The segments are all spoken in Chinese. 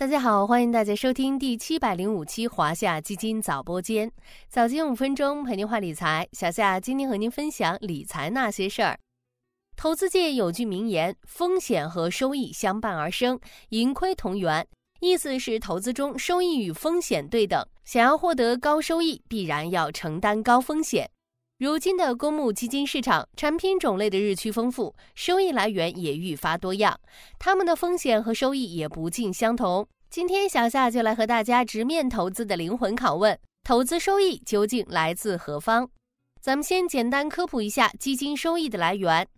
大家好，欢迎大家收听第七百零五期华夏基金早播间，早间五分钟陪您话理财。小夏今天和您分享理财那些事儿。投资界有句名言：“风险和收益相伴而生，盈亏同源。”意思是投资中收益与风险对等，想要获得高收益，必然要承担高风险。如今的公募基金市场，产品种类的日趋丰富，收益来源也愈发多样，它们的风险和收益也不尽相同。今天小夏就来和大家直面投资的灵魂拷问：投资收益究竟来自何方？咱们先简单科普一下基金收益的来源。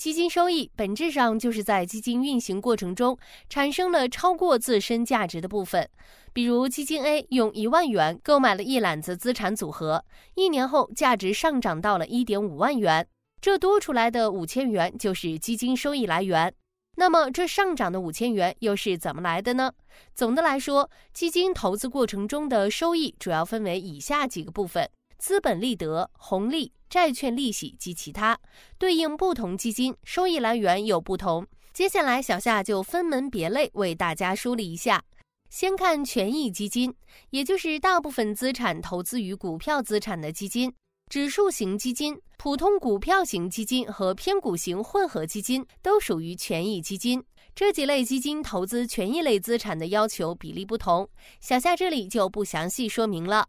基金收益本质上就是在基金运行过程中产生了超过自身价值的部分。比如，基金 A 用一万元购买了一揽子资产组合，一年后价值上涨到了一点五万元，这多出来的五千元就是基金收益来源。那么，这上涨的五千元又是怎么来的呢？总的来说，基金投资过程中的收益主要分为以下几个部分。资本利得、红利、债券利息及其他，对应不同基金收益来源有不同。接下来，小夏就分门别类为大家梳理一下。先看权益基金，也就是大部分资产投资于股票资产的基金。指数型基金、普通股票型基金和偏股型混合基金都属于权益基金。这几类基金投资权益类资产的要求比例不同，小夏这里就不详细说明了。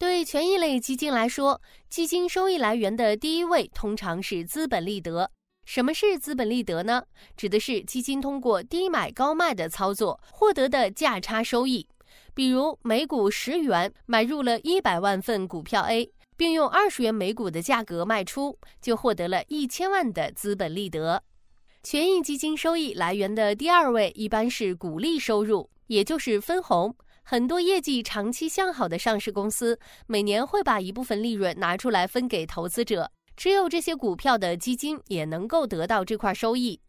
对权益类基金来说，基金收益来源的第一位通常是资本利得。什么是资本利得呢？指的是基金通过低买高卖的操作获得的价差收益。比如每股十元买入了一百万份股票 A，并用二十元每股的价格卖出，就获得了一千万的资本利得。权益基金收益来源的第二位一般是股利收入，也就是分红。很多业绩长期向好的上市公司，每年会把一部分利润拿出来分给投资者。只有这些股票的基金也能够得到这块收益。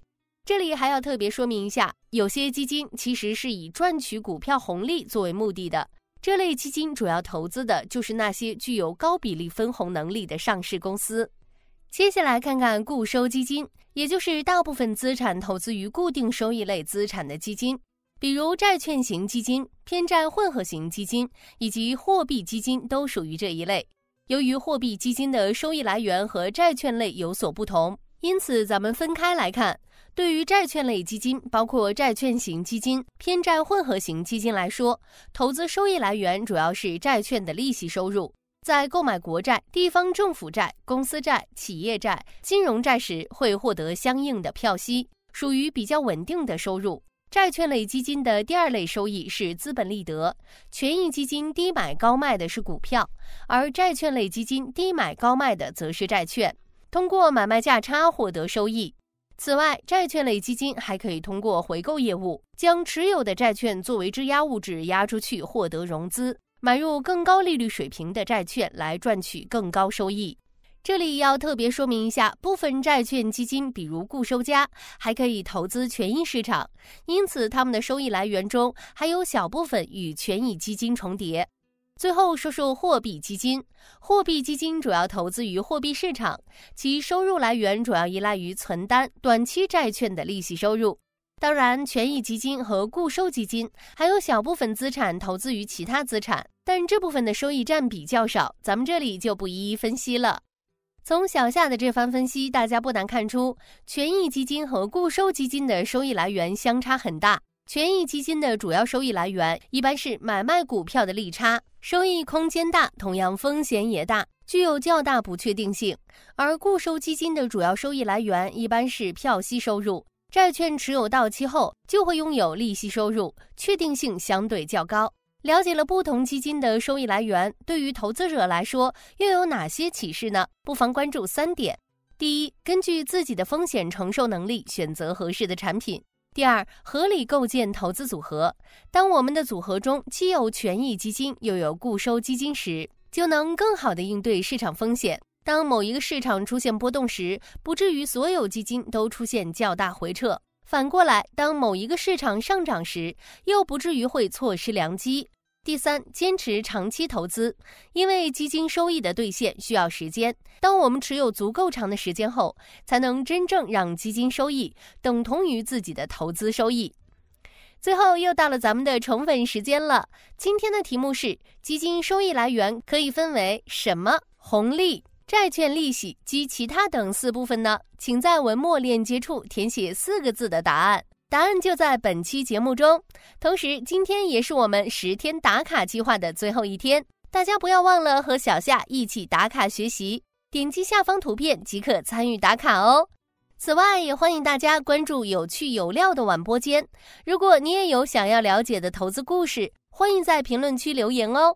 这里还要特别说明一下，有些基金其实是以赚取股票红利作为目的的。这类基金主要投资的就是那些具有高比例分红能力的上市公司。接下来看看固收基金，也就是大部分资产投资于固定收益类资产的基金。比如债券型基金、偏债混合型基金以及货币基金都属于这一类。由于货币基金的收益来源和债券类有所不同，因此咱们分开来看。对于债券类基金，包括债券型基金、偏债混合型基金来说，投资收益来源主要是债券的利息收入。在购买国债、地方政府债、公司债、企业债、金融债时，会获得相应的票息，属于比较稳定的收入。债券类基金的第二类收益是资本利得，权益基金低买高卖的是股票，而债券类基金低买高卖的则是债券，通过买卖价差获得收益。此外，债券类基金还可以通过回购业务，将持有的债券作为质押物质押出去，获得融资，买入更高利率水平的债券来赚取更高收益。这里要特别说明一下，部分债券基金，比如固收加，还可以投资权益市场，因此它们的收益来源中还有小部分与权益基金重叠。最后说说货币基金，货币基金主要投资于货币市场，其收入来源主要依赖于存单、短期债券的利息收入。当然，权益基金和固收基金还有小部分资产投资于其他资产，但这部分的收益占比较少，咱们这里就不一一分析了。从小夏的这番分析，大家不难看出，权益基金和固收基金的收益来源相差很大。权益基金的主要收益来源一般是买卖股票的利差，收益空间大，同样风险也大，具有较大不确定性。而固收基金的主要收益来源一般是票息收入，债券持有到期后就会拥有利息收入，确定性相对较高。了解了不同基金的收益来源，对于投资者来说又有哪些启示呢？不妨关注三点：第一，根据自己的风险承受能力选择合适的产品；第二，合理构建投资组合。当我们的组合中既有权益基金又有固收基金时，就能更好地应对市场风险。当某一个市场出现波动时，不至于所有基金都出现较大回撤。反过来，当某一个市场上涨时，又不至于会错失良机。第三，坚持长期投资，因为基金收益的兑现需要时间。当我们持有足够长的时间后，才能真正让基金收益等同于自己的投资收益。最后又到了咱们的宠粉时间了。今天的题目是：基金收益来源可以分为什么？红利、债券利息及其他等四部分呢？请在文末链接处填写四个字的答案。答案就在本期节目中。同时，今天也是我们十天打卡计划的最后一天，大家不要忘了和小夏一起打卡学习。点击下方图片即可参与打卡哦。此外，也欢迎大家关注有趣有料的晚播间。如果你也有想要了解的投资故事，欢迎在评论区留言哦。